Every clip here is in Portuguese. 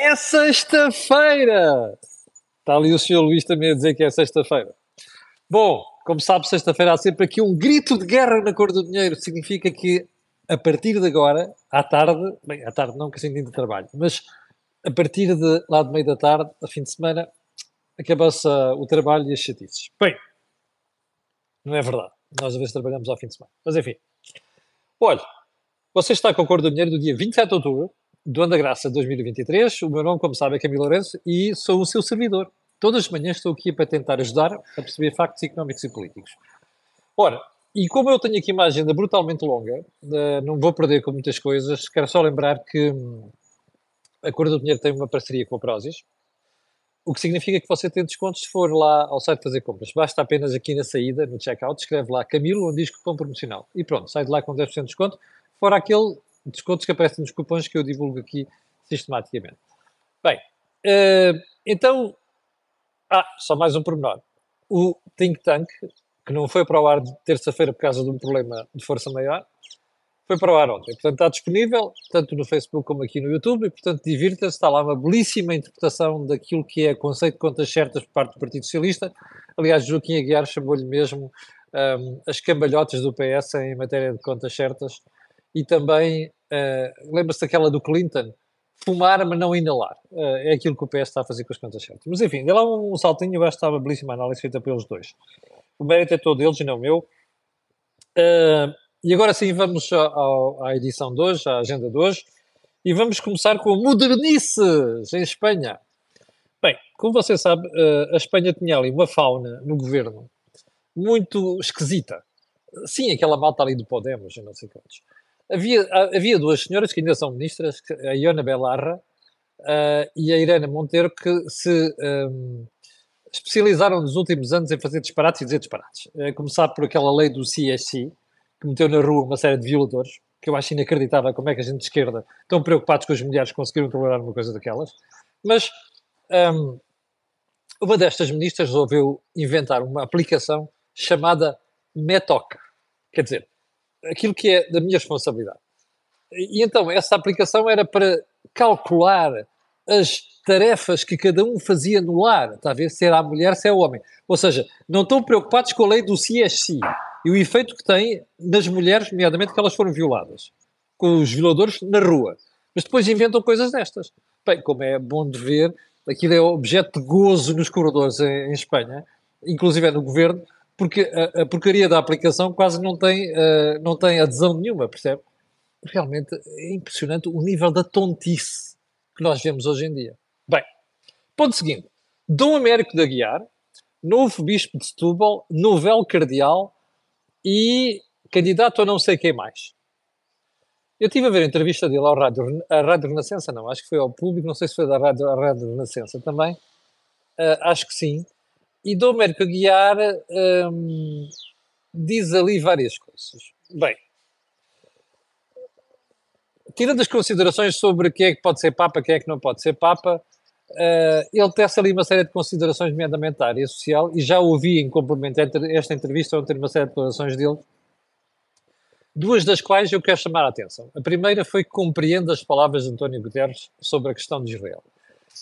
É sexta-feira! Está ali o senhor Luís também a dizer que é sexta-feira. Bom, como sabe, sexta-feira há sempre aqui um grito de guerra na cor do dinheiro. Significa que a partir de agora, à tarde, bem, à tarde não, que assim de trabalho, mas a partir de lá de meio da tarde, a fim de semana, acaba-se uh, o trabalho e as chatices. Bem, não é verdade. Nós às vezes trabalhamos ao fim de semana. Mas enfim. Olha, você está com a cor do dinheiro do dia 27 de outubro do Ano da Graça 2023. O meu nome, como sabe, é Camilo Lourenço e sou o seu servidor. Todas as manhãs estou aqui para tentar ajudar a perceber factos económicos e políticos. Ora, e como eu tenho aqui uma agenda brutalmente longa, uh, não vou perder com muitas coisas, quero só lembrar que hum, a Cor do Dinheiro tem uma parceria com a Prozis, o que significa que você tem descontos se for lá ao site fazer compras. Basta apenas aqui na saída, no checkout, escreve lá Camilo, onde diz cupom promocional. E pronto, sai de lá com 10% de desconto, fora aquele descontos que aparecem nos cupons que eu divulgo aqui sistematicamente. Bem, uh, então, ah, só mais um pormenor. O Think Tank, que não foi para o ar de terça-feira por causa de um problema de força maior, foi para o ar ontem. Portanto, está disponível tanto no Facebook como aqui no YouTube e, portanto, divirta-se. Está lá uma belíssima interpretação daquilo que é conceito de contas certas por parte do Partido Socialista. Aliás, Joaquim Aguiar chamou-lhe mesmo um, as cambalhotas do PS em matéria de contas certas e também Uh, Lembra-se daquela do Clinton? Fumar, mas não inalar. Uh, é aquilo que o PS está a fazer com as contas certas. Mas enfim, dê lá um, saltinho, eu acho que estava belíssima a análise feita pelos dois. O mérito é todo deles e não meu. Uh, e agora sim, vamos à, à edição de hoje, à agenda de hoje, e vamos começar com modernices em Espanha. Bem, como você sabe, a Espanha tinha ali uma fauna no governo muito esquisita. Sim, aquela malta ali do Podemos, não sei quantos. Havia, havia duas senhoras que ainda são ministras, a Iona Belarra uh, e a Irena Monteiro, que se um, especializaram nos últimos anos em fazer disparates e dizer disparates. Uh, começar por aquela lei do CSC, que meteu na rua uma série de violadores, que eu acho inacreditável como é que a gente de esquerda estão preocupados com as mulheres conseguiram tolerar uma coisa daquelas. Mas um, uma destas ministras resolveu inventar uma aplicação chamada Metoc. Quer dizer, aquilo que é da minha responsabilidade. E então, essa aplicação era para calcular as tarefas que cada um fazia no lar, ver se era a mulher, se é o homem. Ou seja, não estão preocupados com a lei do CSC e o efeito que tem nas mulheres, nomeadamente que elas foram violadas, com os violadores na rua. Mas depois inventam coisas destas. Bem, como é bom de ver, aquilo é objeto de gozo nos corredores em, em Espanha, inclusive é no governo, porque a, a, porcaria da aplicação quase não tem, uh, não tem adesão nenhuma, percebe? Realmente é impressionante o nível da tontice que nós vemos hoje em dia. Bem, ponto seguinte. Dom Américo da Guiar, novo bispo de Setúbal, novel cardeal e candidato a não sei quem mais. Eu estive a ver a entrevista dele ao Rádio, à Rádio Renascença, não, acho que foi ao público, não sei se foi da Rádio, à Rádio Renascença também, uh, acho que sim. E Dom Américo Aguiar hum, diz ali várias coisas. Bem, tirando as considerações sobre quem é que pode ser Papa, quem é que não pode ser Papa, uh, ele tece ali uma série de considerações, nomeadamente da área social, e já ouvi em complemento esta entrevista ontem uma série de declarações dele, duas das quais eu quero chamar a atenção. A primeira foi que compreende as palavras de António Guterres sobre a questão de Israel.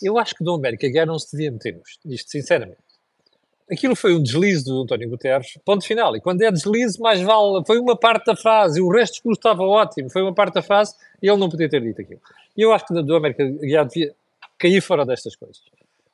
Eu acho que Dom América Guerra não se devia meter nisto, sinceramente aquilo foi um deslize do António Guterres, ponto final. E quando é deslize, mais vale, foi uma parte da frase, o resto do discurso estava ótimo, foi uma parte da frase e ele não podia ter dito aquilo. E eu acho que do América já devia cair fora destas coisas.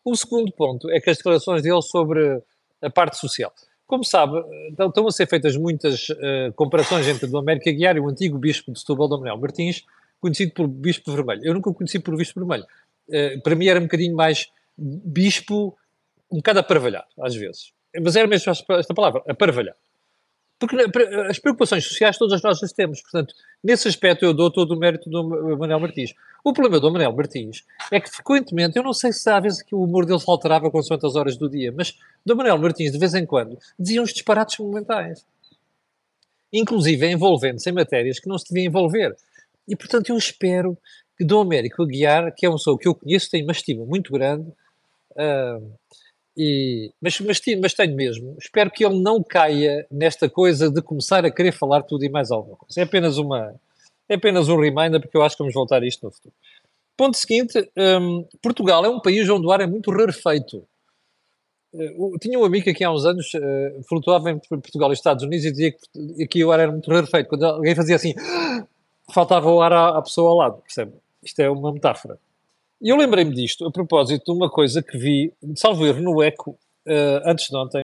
O segundo ponto é que as declarações dele sobre a parte social. Como sabe, então, estão a ser feitas muitas uh, comparações entre o América Guiar e o antigo bispo de Setúbal, Dom Manuel Martins, conhecido por Bispo Vermelho. Eu nunca o conheci por Bispo Vermelho. Uh, para mim era um bocadinho mais bispo um bocado aparvalhado, às vezes. Mas era mesmo esta palavra, aparvalhado. Porque as preocupações sociais todas nós as temos. Portanto, nesse aspecto eu dou todo o mérito do Manuel Martins. O problema do Manuel Martins é que frequentemente, eu não sei se há vezes que o humor dele se alterava com quantas horas do dia, mas do Manuel Martins, de vez em quando, dizia uns disparates momentais. Inclusive envolvendo-se em matérias que não se devia envolver. E, portanto, eu espero que Dom Américo Aguiar, que é uma pessoa que eu conheço, tem uma estima muito grande, uh, e, mas, mas, mas, tenho mesmo. Espero que ele não caia nesta coisa de começar a querer falar tudo e mais alguma coisa. É apenas uma, é apenas um reminder, porque eu acho que vamos voltar a isto no futuro. Ponto seguinte: um, Portugal é um país onde o ar é muito rarefeito. Uh, tinha um amigo aqui há uns anos uh, flutuava entre Portugal e Estados Unidos e dizia que aqui o ar era muito rarefeito. Quando alguém fazia assim, faltava o ar à, à pessoa ao lado, percebe? Isto é uma metáfora. E eu lembrei-me disto a propósito de uma coisa que vi, salvo erro, no Eco, uh, antes de ontem,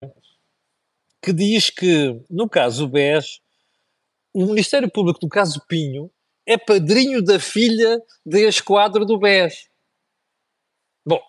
que diz que, no caso BES, o Ministério Público do caso Pinho é padrinho da filha de ex-quadro do BES. Bom,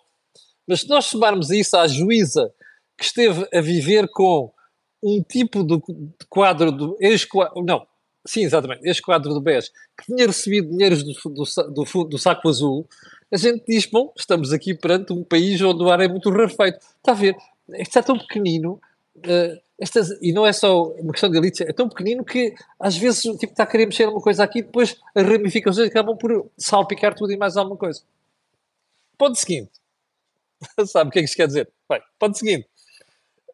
mas se nós somarmos isso à juíza que esteve a viver com um tipo de quadro do ex-quadro, não, sim, exatamente, ex-quadro do BES, que tinha recebido dinheiros do, do, do, do, saco azul, a gente diz, bom, estamos aqui perante um país onde o ar é muito rarefeito. Está a ver, isto é tão pequenino, uh, estas, e não é só uma questão de elite, é tão pequenino que às vezes tipo, está a querer mexer uma coisa aqui e depois as ramificações acabam por salpicar tudo e mais alguma coisa. Ponto seguinte. Sabe o que é que isto quer dizer? Bem, ponto seguinte.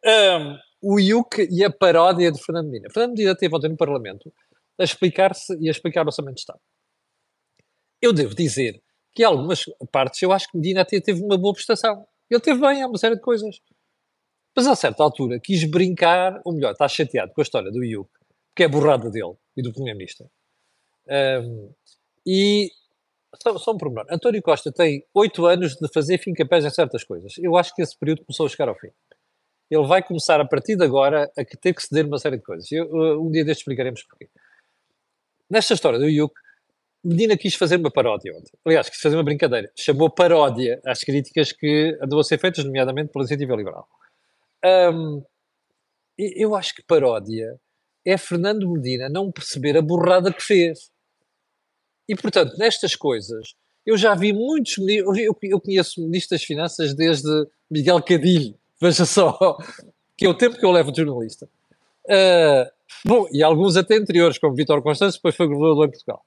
Um, o IUC e a paródia de Fernando Medina. Fernando Medina teve ontem no Parlamento a explicar-se e a explicar o Orçamento de Estado. Eu devo dizer que algumas partes eu acho que Medina até teve uma boa prestação. Ele teve bem, há uma série de coisas. Mas a certa altura quis brincar, ou melhor, está chateado com a história do IUC, que é borrada dele e do Primeiro-Ministro. Um, e só, só um pormenor. António Costa tem oito anos de fazer fim-capés em certas coisas. Eu acho que esse período começou a chegar ao fim. Ele vai começar a partir de agora a ter que ceder uma série de coisas. Eu, um dia destes explicaremos porquê. Nesta história do IUC, Medina quis fazer uma paródia ontem. Aliás, quis fazer uma brincadeira. Chamou paródia às críticas que andam a ser feitas, nomeadamente pela Iniciativa Liberal. Um, eu acho que paródia é Fernando Medina não perceber a borrada que fez. E, portanto, nestas coisas, eu já vi muitos eu, eu conheço ministros das Finanças desde Miguel Cadilho, veja só, que é o tempo que eu levo de jornalista. Uh, bom, e alguns até anteriores, como Vítor Constâncio, depois foi governador em Portugal.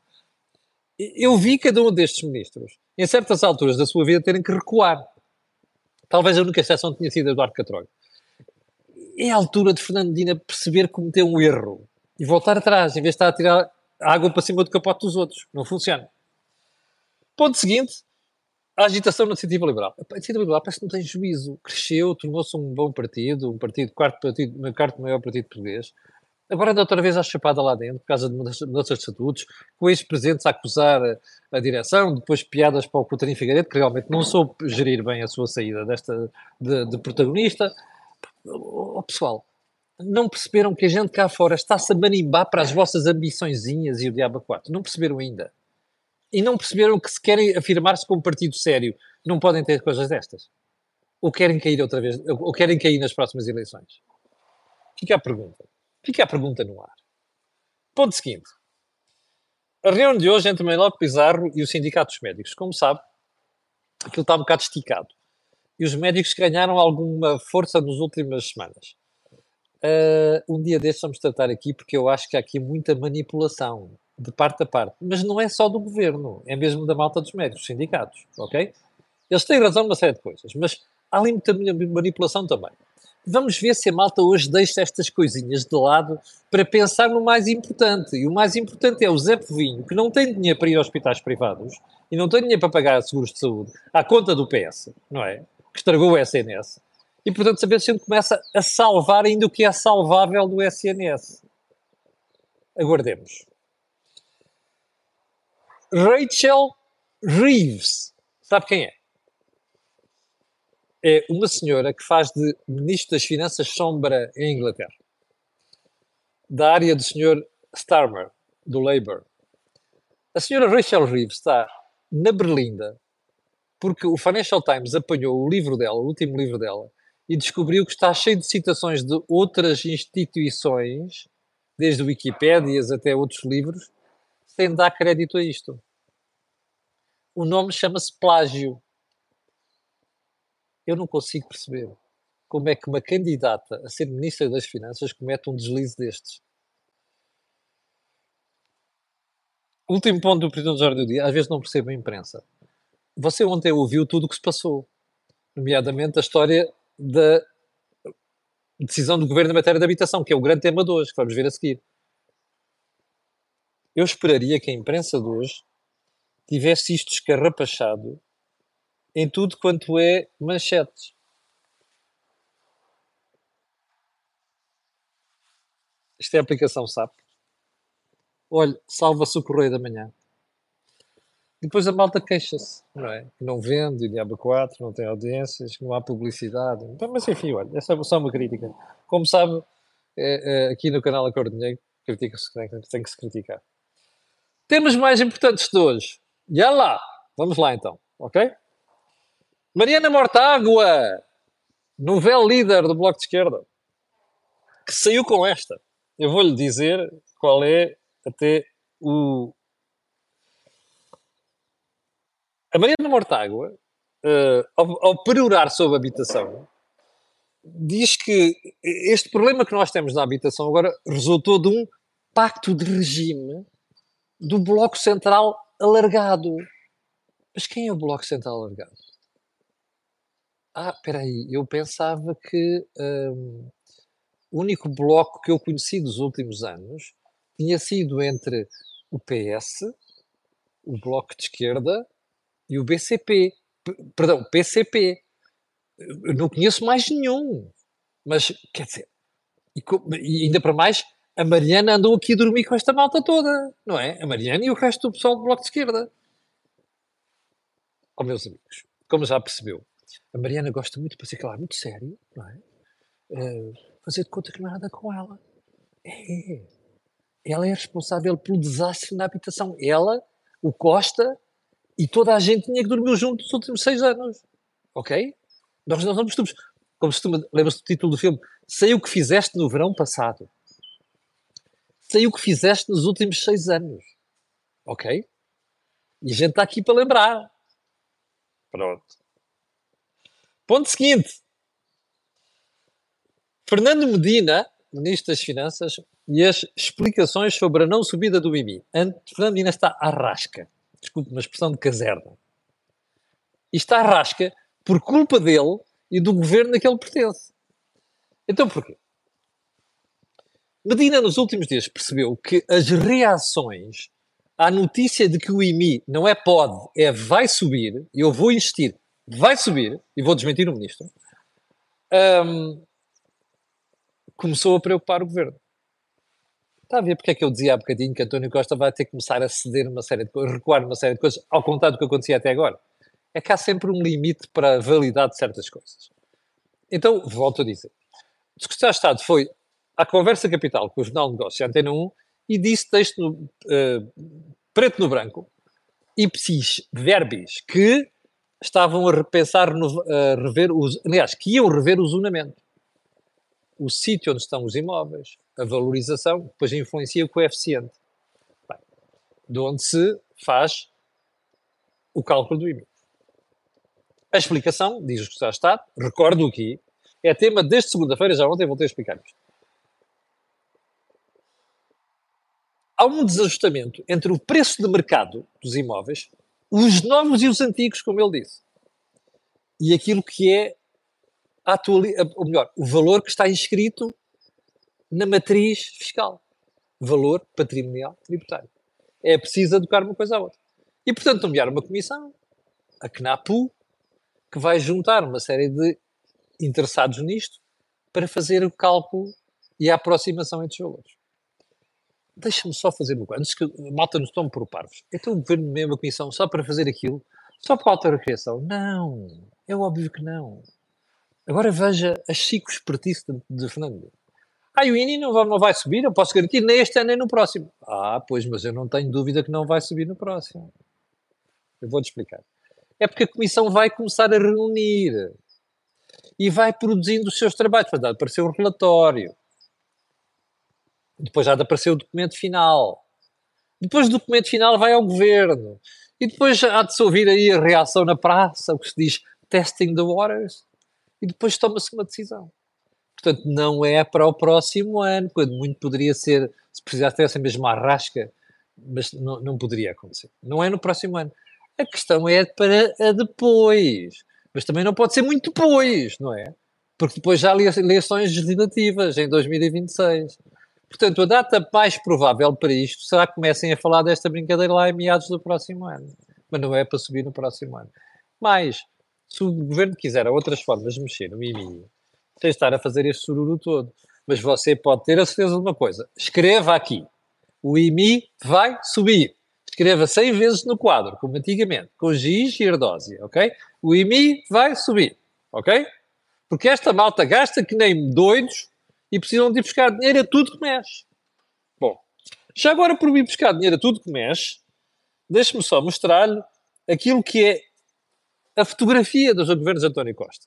Eu vi cada um destes ministros, em certas alturas da sua vida, terem que recuar. Talvez a única exceção tenha sido Eduardo Catrolho é a altura de Fernandina perceber que cometeu um erro e voltar atrás, em vez de estar a tirar água para cima do capote dos outros. Não funciona. Ponto seguinte, a agitação na Iniciativa Liberal. A Iniciativa Liberal parece que não tem juízo. Cresceu, tornou-se um bom partido, um partido, quarto partido, quarto maior partido português. Agora anda outra vez à chapada lá dentro, por causa de mudanças de estatutos, com ex-presidentes a acusar a, direção, depois piadas para o Coutinho Figueiredo, que realmente não soube gerir bem a sua saída desta de, de protagonista oh, pessoal, não perceberam que a gente cá fora está-se a marimbar para as vossas ambiçõezinhas e o diabo 4. Não perceberam ainda. E não perceberam que se querem afirmar-se como partido sério, não podem ter coisas destas. Ou querem cair outra vez, ou querem cair nas próximas eleições. Fica a pergunta. Fica a pergunta no ar. Ponto seguinte. A reunião de hoje entre Manuel Pizarro e o Sindicato dos Médicos. Como sabe, aquilo está um bocado esticado e os médicos ganharam alguma força nas últimas semanas. Uh, um dia destes vamos tratar aqui, porque eu acho que há aqui muita manipulação de parte a parte. Mas não é só do governo, é mesmo da malta dos médicos, sindicatos, ok? Eles têm razão numa série de coisas, mas há ali muita manipulação também. Vamos ver se a malta hoje deixa estas coisinhas de lado para pensar no mais importante. E o mais importante é o Zé Povinho, que não tem dinheiro para ir a hospitais privados e não tem dinheiro para pagar seguros de saúde à conta do PS, não é? que estragou o SNS. E, portanto, saber se a gente começa a salvar ainda o que é salvável do SNS. Aguardemos. Rachel Reeves. Sabe quem é? É uma senhora que faz de Ministro das Finanças sombra em Inglaterra. Da área do Sr. Starmer, do Labour. A senhora Rachel Reeves está na Berlinda porque o Financial Times apanhou o livro dela, o último livro dela, e descobriu que está cheio de citações de outras instituições, desde Wikipédias até outros livros, sem dar crédito a isto. O nome chama-se plágio. Eu não consigo perceber como é que uma candidata a ser Ministra das Finanças comete um deslize destes. Último ponto do Presidente Jorge do Dia, às vezes não percebo a imprensa você ontem ouviu tudo o que se passou, nomeadamente a história da decisão do governo em matéria de habitação, que é o grande tema de hoje, que vamos ver a seguir. Eu esperaria que a imprensa de hoje tivesse isto escarrapachado em tudo quanto é manchetes. Isto é a aplicação SAP. Olha, salva-se o correio da manhã. Depois a malta queixa-se, não é? Que não vende, o Diabo 4, não tem audiências, não há publicidade. Então, mas enfim, olha, essa é só uma crítica. Como sabe, é, é, aqui no canal Acordo Dinheiro, critica-se tem que se criticar. Temas mais importantes de hoje. E lá, vamos lá então, ok? Mariana Mortágua, novel líder do Bloco de Esquerda, que saiu com esta. Eu vou-lhe dizer qual é até o. A Mariana Mortágua, uh, ao, ao perorar sobre a habitação, diz que este problema que nós temos na habitação agora resultou de um pacto de regime do Bloco Central alargado. Mas quem é o Bloco Central alargado? Ah, espera aí, eu pensava que hum, o único bloco que eu conheci dos últimos anos tinha sido entre o PS, o Bloco de Esquerda e o BCP. Perdão, PCP. Eu não conheço mais nenhum. Mas, quer dizer, e, e ainda para mais, a Mariana andou aqui a dormir com esta malta toda, não é? A Mariana e o resto do pessoal do Bloco de Esquerda. Ó oh, meus amigos, como já percebeu, a Mariana gosta muito, para ser claro, muito sério, não é? Uh, fazer de conta que não nada com ela. É. Ela é responsável pelo desastre na habitação. Ela, o Costa e toda a gente tinha que dormir junto nos últimos seis anos. Ok? Nós não estúpidos. Como se lembra-se do título do filme? Sei o que fizeste no verão passado. Sei o que fizeste nos últimos seis anos. Ok? E a gente está aqui para lembrar. Pronto. Ponto seguinte. Fernando Medina, Ministro das Finanças, e as explicações sobre a não subida do IMI. Fernando Medina está à rasca. Desculpe, uma expressão de caserna. E está à rasca por culpa dele e do governo a que ele pertence. Então porquê? Medina, nos últimos dias, percebeu que as reações à notícia de que o IMI não é pode, é vai subir, eu vou insistir, vai subir, e vou desmentir o ministro, um, começou a preocupar o governo. Está a ver porque é que eu dizia há bocadinho que António Costa vai ter que começar a ceder uma série de coisas, recuar uma série de coisas, ao contrário do que acontecia até agora? É que há sempre um limite para a validade de certas coisas. Então, volto a dizer. O secretário de Estado foi à Conversa Capital com o Jornal de Negócios Antena 1 e disse texto no, uh, preto no branco, ipsis verbis, que estavam a repensar, a rever os, aliás, que iam rever o zonamento. O sítio onde estão os imóveis, a valorização, depois influencia o coeficiente, Bem, de onde se faz o cálculo do IMI. A explicação, diz o que está Estado, recordo aqui, é tema desde segunda-feira, já ontem voltei a explicar isto. Há um desajustamento entre o preço de mercado dos imóveis os novos e os antigos, como ele disse. E aquilo que é a ou melhor, o valor que está inscrito na matriz fiscal. Valor patrimonial tributário. É preciso adequar uma coisa à outra. E, portanto, nomear uma comissão, a CNAPU, que vai juntar uma série de interessados nisto para fazer o cálculo e a aproximação entre os valores deixa-me só fazer uma coisa, antes que malta nos tome por parvos. Então o governo mesmo a comissão só para fazer aquilo, só para a criação Não, é óbvio que não. Agora veja a chico espertice de, Fernando. Ah, o INI não vai, não vai subir, eu posso garantir, nem este ano nem no próximo. Ah, pois, mas eu não tenho dúvida que não vai subir no próximo. Eu vou-te explicar. É porque a Comissão vai começar a reunir e vai produzindo os seus trabalhos. Vai aparecer um relatório depois já de aparecer o documento final. Depois do documento final vai ao governo. E depois há de se ouvir aí a reação na praça, o que se diz testing the waters. E depois toma-se uma decisão. Portanto, não é para o próximo ano, quando muito poderia ser, se precisasse ter essa mesma arrasca, mas não, não poderia acontecer. Não é no próximo ano. A questão é para depois. Mas também não pode ser muito depois, não é? Porque depois já há eleições legislativas em 2026. Portanto, a data mais provável para isto será que comecem a falar desta brincadeira lá em meados do próximo ano. mas não é para subir no próximo ano. Mas, se o governo quiser outras formas de mexer no IMI, tem de estar a fazer este sururu todo. Mas você pode ter a certeza de uma coisa: escreva aqui, o IMI vai subir. Escreva 100 vezes no quadro, como antigamente, com giz e ardósia, ok? O IMI vai subir, ok? Porque esta malta gasta que nem doidos e precisam de ir buscar dinheiro a tudo que mexe. Bom, já agora por ir buscar dinheiro a tudo que mexe, deixe-me só mostrar-lhe aquilo que é a fotografia dos governos de António Costa.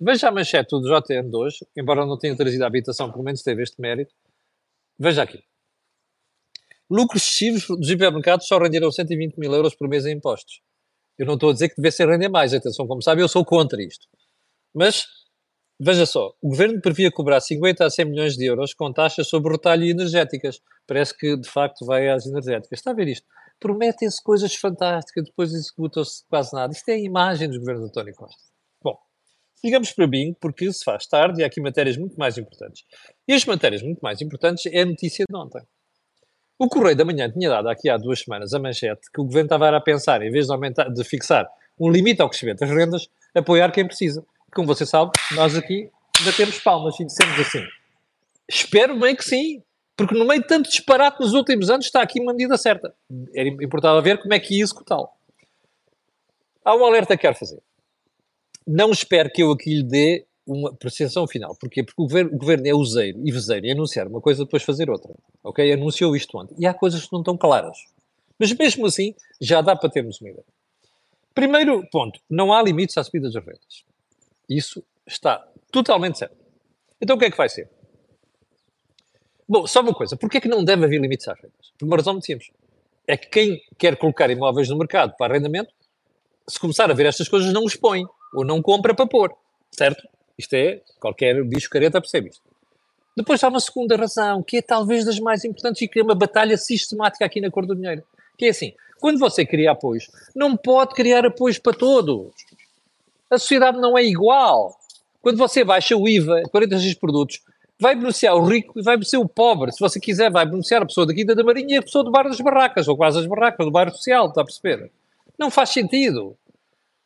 Veja a manchete do JN de hoje, embora não tenha trazido a habitação, pelo menos teve este mérito. Veja aqui. Lucros excessivos dos hipermercados só renderam 120 mil euros por mês em impostos. Eu não estou a dizer que devesse render mais, atenção, como sabe, eu sou contra isto. Mas, veja só, o governo previa cobrar 50 a 100 milhões de euros com taxas sobre retalho e energéticas. Parece que, de facto, vai às energéticas. Está a ver isto? Prometem-se coisas fantásticas, depois executam-se quase nada. Isto é a imagem dos governos de António Costa. Bom, sigamos para Bing, porque se faz tarde e há aqui matérias muito mais importantes. E as matérias muito mais importantes é a notícia de ontem. O Correio da Manhã tinha dado aqui há duas semanas a manchete que o governo estava a pensar, em vez de, aumentar, de fixar um limite ao crescimento das rendas, apoiar quem precisa. Como você sabe, nós aqui batemos palmas e dissemos assim: espero bem que sim, porque no meio de tanto disparate nos últimos anos está aqui uma medida certa. Era importava ver como é que ia executá-lo. Há um alerta que quero fazer. Não espero que eu aqui lhe dê uma percepção final. Porquê? Porque o governo, o governo é useiro e vezeiro em anunciar uma coisa depois fazer outra. Ok? Anunciou isto ontem. E há coisas que não estão claras. Mas mesmo assim, já dá para termos uma ideia. Primeiro ponto, não há limites à subida das rendas. Isso está totalmente certo. Então o que é que vai ser? Bom, só uma coisa, porquê é que não deve haver limites às rendas? Por uma razão muito simples. É que quem quer colocar imóveis no mercado para arrendamento, se começar a ver estas coisas, não os põe, ou não compra para pôr, certo? Isto é, qualquer bicho careta percebe isto. Depois há uma segunda razão, que é talvez das mais importantes e que é uma batalha sistemática aqui na cor do dinheiro. Que é assim, quando você cria apoios, não pode criar apoios para todos. A sociedade não é igual. Quando você baixa o IVA, 46 produtos, vai beneficiar o rico e vai beneficiar o pobre. Se você quiser, vai beneficiar a pessoa da Quinta da Marinha e a pessoa do bairro das Barracas, ou quase as Barracas, do bairro social, está a perceber? Não faz sentido.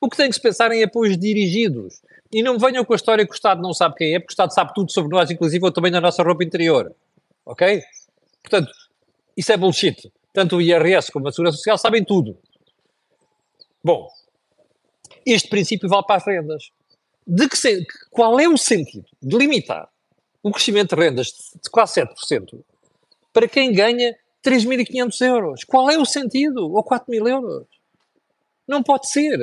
O que tem que se pensar em apoios dirigidos. E não venham com a história que o Estado não sabe quem é, porque o Estado sabe tudo sobre nós, inclusive eu também na nossa roupa interior. Ok? Portanto, isso é bullshit. Tanto o IRS como a Segurança Social sabem tudo. Bom, este princípio vale para as rendas. De que qual é o sentido de limitar o crescimento de rendas de quase 7% para quem ganha 3.500 euros? Qual é o sentido? Ou 4.000 euros? Não pode ser.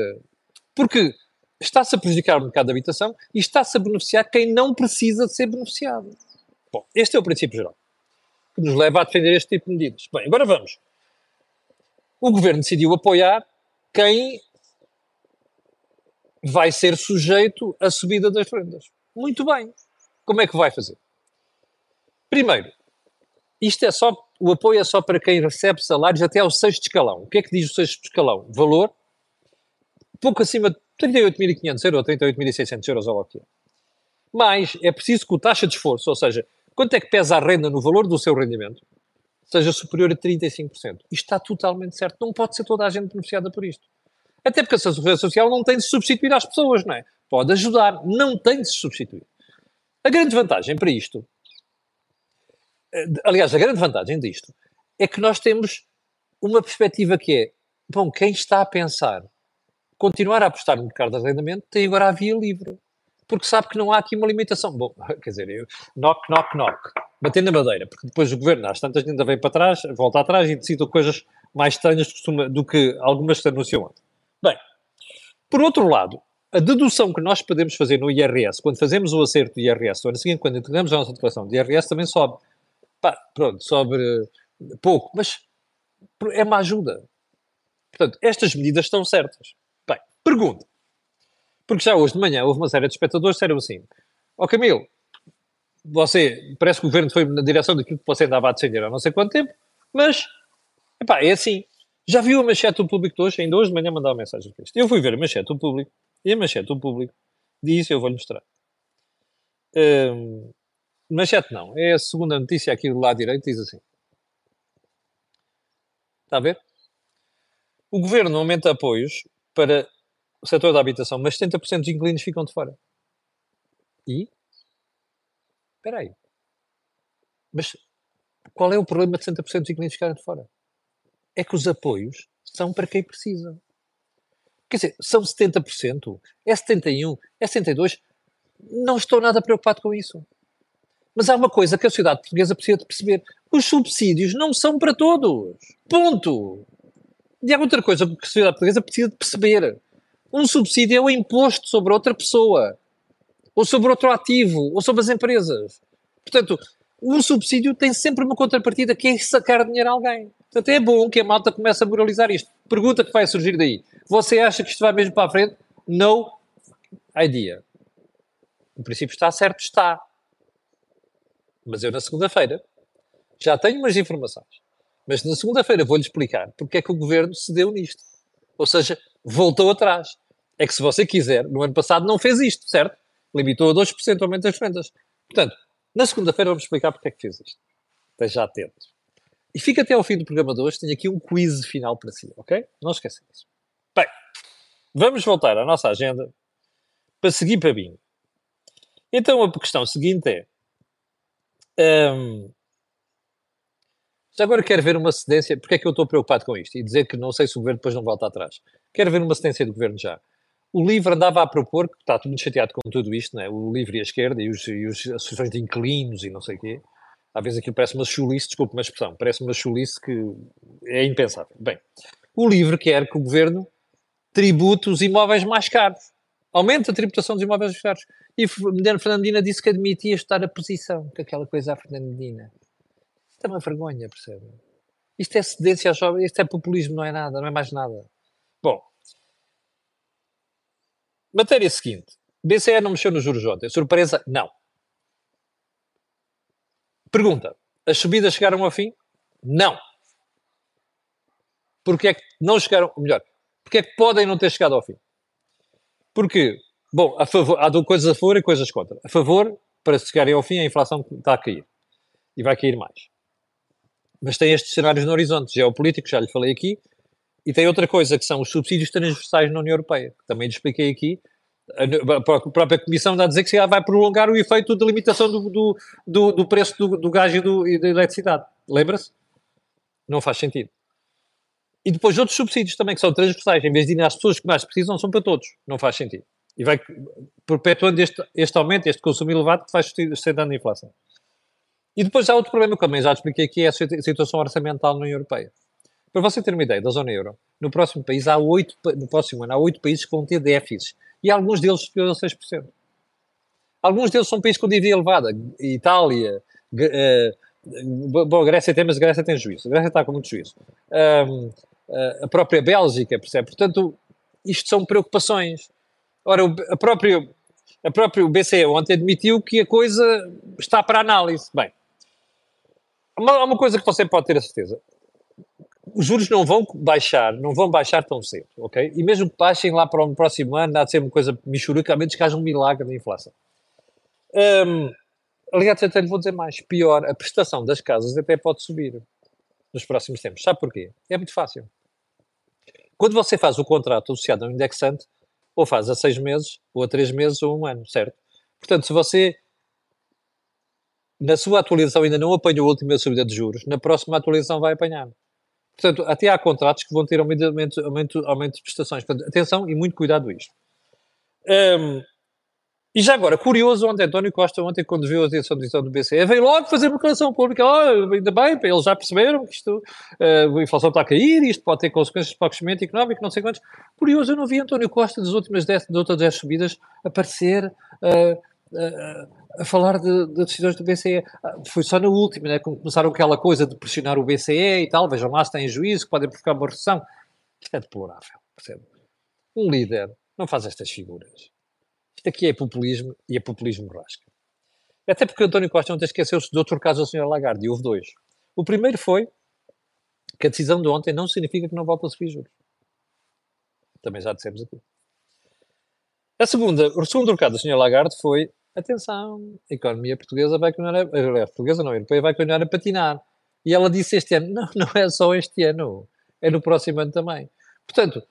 Porque está-se a prejudicar o mercado de habitação e está-se a beneficiar quem não precisa de ser beneficiado. Bom, este é o princípio geral que nos leva a defender este tipo de medidas. Bem, agora vamos. O governo decidiu apoiar quem vai ser sujeito à subida das rendas. Muito bem. Como é que vai fazer? Primeiro, isto é só, o apoio é só para quem recebe salários até ao sexto escalão. O que é que diz o sexto escalão? Valor pouco acima de 38.500 euros ou 38.600 euros ou o que é. Mas é preciso que o taxa de esforço, ou seja, quanto é que pesa a renda no valor do seu rendimento, seja superior a 35%. Isto está totalmente certo. Não pode ser toda a gente beneficiada por isto. Até porque a segurança social não tem de substituir às pessoas, não é? Pode ajudar, não tem de se substituir. A grande vantagem para isto, eh, aliás, a grande vantagem disto, é que nós temos uma perspectiva que é, bom, quem está a pensar continuar a apostar no mercado de arrendamento tem agora a via livre. Porque sabe que não há aqui uma limitação. Bom, quer dizer, eu, knock, knock, knock. Bater na madeira. Porque depois o governo, às tantas, ainda vem para trás, volta atrás e decide coisas mais estranhas do que algumas se anunciam ontem. Por outro lado, a dedução que nós podemos fazer no IRS, quando fazemos o acerto do IRS, no ano seguinte, quando integramos a nossa declaração de IRS, também sobe. Pá, pronto, sobe pouco, mas é uma ajuda. Portanto, estas medidas estão certas. Bem, pergunta. Porque já hoje de manhã houve uma série de espectadores que disseram assim: Ó oh, Camilo, você, parece que o governo foi na direção daquilo que você andava a defender há não sei quanto tempo, mas, epá, é assim. Já viu a manchete do público de hoje? Ainda hoje de manhã mandava mensagem para isto. Eu fui ver a manchete do público e a manchete do público diz, eu vou-lhe mostrar. Um, manchete não, é a segunda notícia aqui do lado direito, diz assim. Está a ver? O governo aumenta apoios para o setor da habitação, mas 70% dos inquilinos ficam de fora. E? Espera aí. Mas qual é o problema de 60% dos inquilinos ficarem de fora? É que os apoios são para quem precisa. Quer dizer, são 70%, é 71%, é 72%. Não estou nada preocupado com isso. Mas há uma coisa que a sociedade portuguesa precisa de perceber: os subsídios não são para todos. Ponto. E há outra coisa que a sociedade portuguesa precisa de perceber: um subsídio é o imposto sobre outra pessoa, ou sobre outro ativo, ou sobre as empresas. Portanto, um subsídio tem sempre uma contrapartida que é sacar dinheiro a alguém. Portanto, é bom que a malta comece a moralizar isto. Pergunta que vai surgir daí. Você acha que isto vai mesmo para a frente? No idea. O princípio está certo? Está. Mas eu na segunda-feira já tenho umas informações. Mas na segunda-feira vou-lhe explicar porque é que o governo cedeu nisto. Ou seja, voltou atrás. É que se você quiser, no ano passado não fez isto, certo? Limitou a 2% o aumento das rendas. Portanto, na segunda-feira vamos explicar porque é que fez isto. Esteja atento. E fica até ao fim do programa de hoje, tenho aqui um quiz final para si, ok? Não esqueça disso. Bem, vamos voltar à nossa agenda para seguir para mim. Então a questão seguinte é. Um, já agora quero ver uma cedência. Porque é que eu estou preocupado com isto? E dizer que não sei se o governo depois não volta atrás. Quero ver uma cedência do governo já. O LIVRE andava a propor, que está muito chateado com tudo isto, né? o LIVRE e a esquerda, e, os, e as associações de inquilinos e não sei o quê. Às vezes aquilo parece uma chulice, desculpe uma expressão, parece uma chulice que é impensável. Bem, o LIVRE quer que o governo tribute os imóveis mais caros. Aumenta a tributação dos imóveis mais caros. E Fernandina disse que admitia estar a posição, que aquela coisa à Fernandina. Isto é uma vergonha, percebe? Isto é cedência aos jovens, isto é populismo, não é nada, não é mais nada. Bom, Matéria seguinte. BCE não mexeu nos juros ontem. Surpresa? Não. Pergunta. As subidas chegaram ao fim? Não. Porque é que não chegaram, ou melhor, porque é que podem não ter chegado ao fim? Porque, bom, a favor, há coisas a favor e coisas contra. A favor, para chegarem ao fim, a inflação está a cair. E vai cair mais. Mas tem estes cenários no horizonte geopolítico, já lhe falei aqui, e tem outra coisa, que são os subsídios transversais na União Europeia. Também lhe expliquei aqui. A própria Comissão dá a dizer que vai prolongar o efeito de limitação do, do, do, do preço do, do gás e, do, e da eletricidade. Lembra-se? Não faz sentido. E depois outros subsídios também, que são transversais. Em vez de ir às pessoas que mais precisam, são para todos. Não faz sentido. E vai perpetuando este, este aumento, este consumo elevado, que vai sustentando a inflação. E depois há outro problema que também já expliquei aqui, é a situação orçamental na União Europeia. Para você ter uma ideia da zona euro, no próximo país há oito, no próximo ano há oito países que vão ter déficits e alguns deles superiores a 6%. Alguns deles são países com dívida elevada, Itália, uh, bom, a Grécia tem, mas a Grécia tem juízo, a Grécia está com muito juízo. Um, uh, a própria Bélgica, percebe? Portanto, isto são preocupações. Ora, a própria, a própria BCE ontem admitiu que a coisa está para análise. Bem, há uma, uma coisa que você pode ter a certeza os juros não vão baixar, não vão baixar tão cedo, ok? E mesmo que baixem lá para o próximo ano, há de ser uma coisa michuruca, a menos que haja um milagre da inflação. Um, aliás, até lhe vou dizer mais, pior, a prestação das casas até pode subir nos próximos tempos. Sabe porquê? É muito fácil. Quando você faz o contrato associado ao indexante, ou faz a seis meses, ou a três meses, ou um ano, certo? Portanto, se você na sua atualização ainda não apanhou a última subida de juros, na próxima atualização vai apanhar. Portanto, até há contratos que vão ter aumento, aumento, aumento de prestações. Portanto, atenção e muito cuidado a isto. Um, e já agora, curioso, ontem António Costa, ontem, quando viu a decisão do BCE, veio logo fazer uma declaração pública. Oh, ainda bem, eles já perceberam que isto, uh, a inflação está a cair, isto pode ter consequências para o crescimento económico, não sei quantos. Curioso, eu não vi António Costa das últimas 10, das outras 10 subidas aparecer uh, a falar de, de, decisões do BCE. Ah, foi só na última, né, quando começaram aquela coisa de pressionar o BCE e tal, vejam lá se têm juízo, que podem provocar uma recessão. Isto é deplorável, percebe? Um líder não faz estas figuras. Isto aqui é populismo e é populismo rasca. Até porque António Costa ontem esqueceu-se de outro caso da Sra. Lagarde, e houve dois. O primeiro foi que a decisão de ontem não significa que não volta a subir juros. Também já dissemos aqui. A segunda, o segundo recado da Sra. Lagarde foi atenção, a economia portuguesa vai continuar a, a portuguesa não, a europeia vai continuar a patinar. E ela disse este ano, não, não é só este ano, é no próximo ano também. Portanto,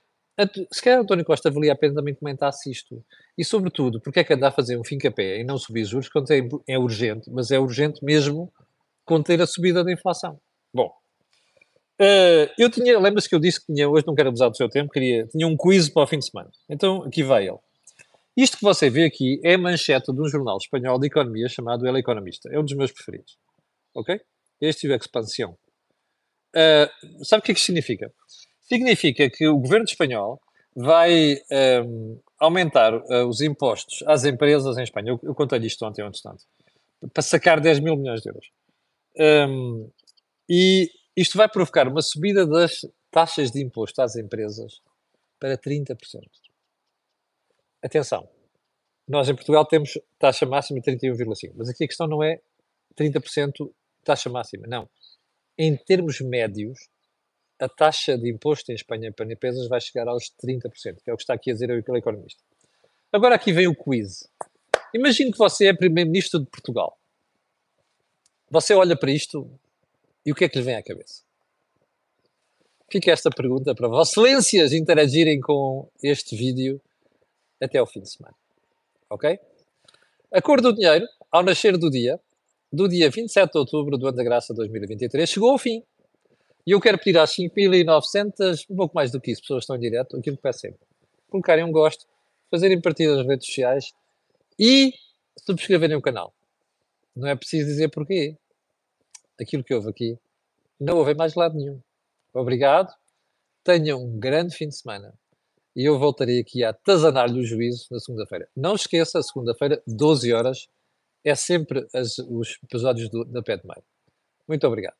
se calhar António Costa valia a pena também comentasse isto. E, sobretudo, porque é que anda a fazer um fim-capé e não subir juros quando é, é urgente, mas é urgente mesmo conter a subida da inflação. Bom, uh, eu tinha, lembra-se que eu disse que tinha, hoje não quero abusar do seu tempo, queria, tinha um quiz para o fim de semana. Então, aqui vai ele. Isto que você vê aqui é a manchete de um jornal espanhol de economia chamado El Economista. É um dos meus preferidos. Ok? Este é o Expansión. Uh, sabe o que é que significa? Significa que o governo espanhol vai um, aumentar uh, os impostos às empresas em Espanha. Eu, eu contei isto ontem, ontem, ontem, para sacar 10 mil milhões de euros. Um, e isto vai provocar uma subida das taxas de imposto às empresas para 30%. Atenção, nós em Portugal temos taxa máxima de 31,5%, mas aqui a questão não é 30% taxa máxima, não. Em termos médios, a taxa de imposto em Espanha para empresas vai chegar aos 30%, que é o que está aqui a dizer o economista. Agora aqui vem o quiz. Imagine que você é Primeiro-Ministro de Portugal. Você olha para isto e o que é que lhe vem à cabeça? Fica esta pergunta para Vossas Excelências interagirem com este vídeo até o fim de semana. Ok? A cor do dinheiro, ao nascer do dia, do dia 27 de outubro do ano da graça 2023, chegou ao fim. E eu quero pedir às 5.900, um pouco mais do que isso, pessoas estão em direto, aquilo que peço sempre. Colocarem um gosto, fazerem partida nas redes sociais e subscreverem o canal. Não é preciso dizer porquê. Aquilo que houve aqui não houve mais lado nenhum. Obrigado. Tenham um grande fim de semana. E eu voltarei aqui a atazanar-lhe o juízo na segunda-feira. Não esqueça, segunda-feira, 12 horas, é sempre as, os episódios do, da Pé de Meio. Muito obrigado.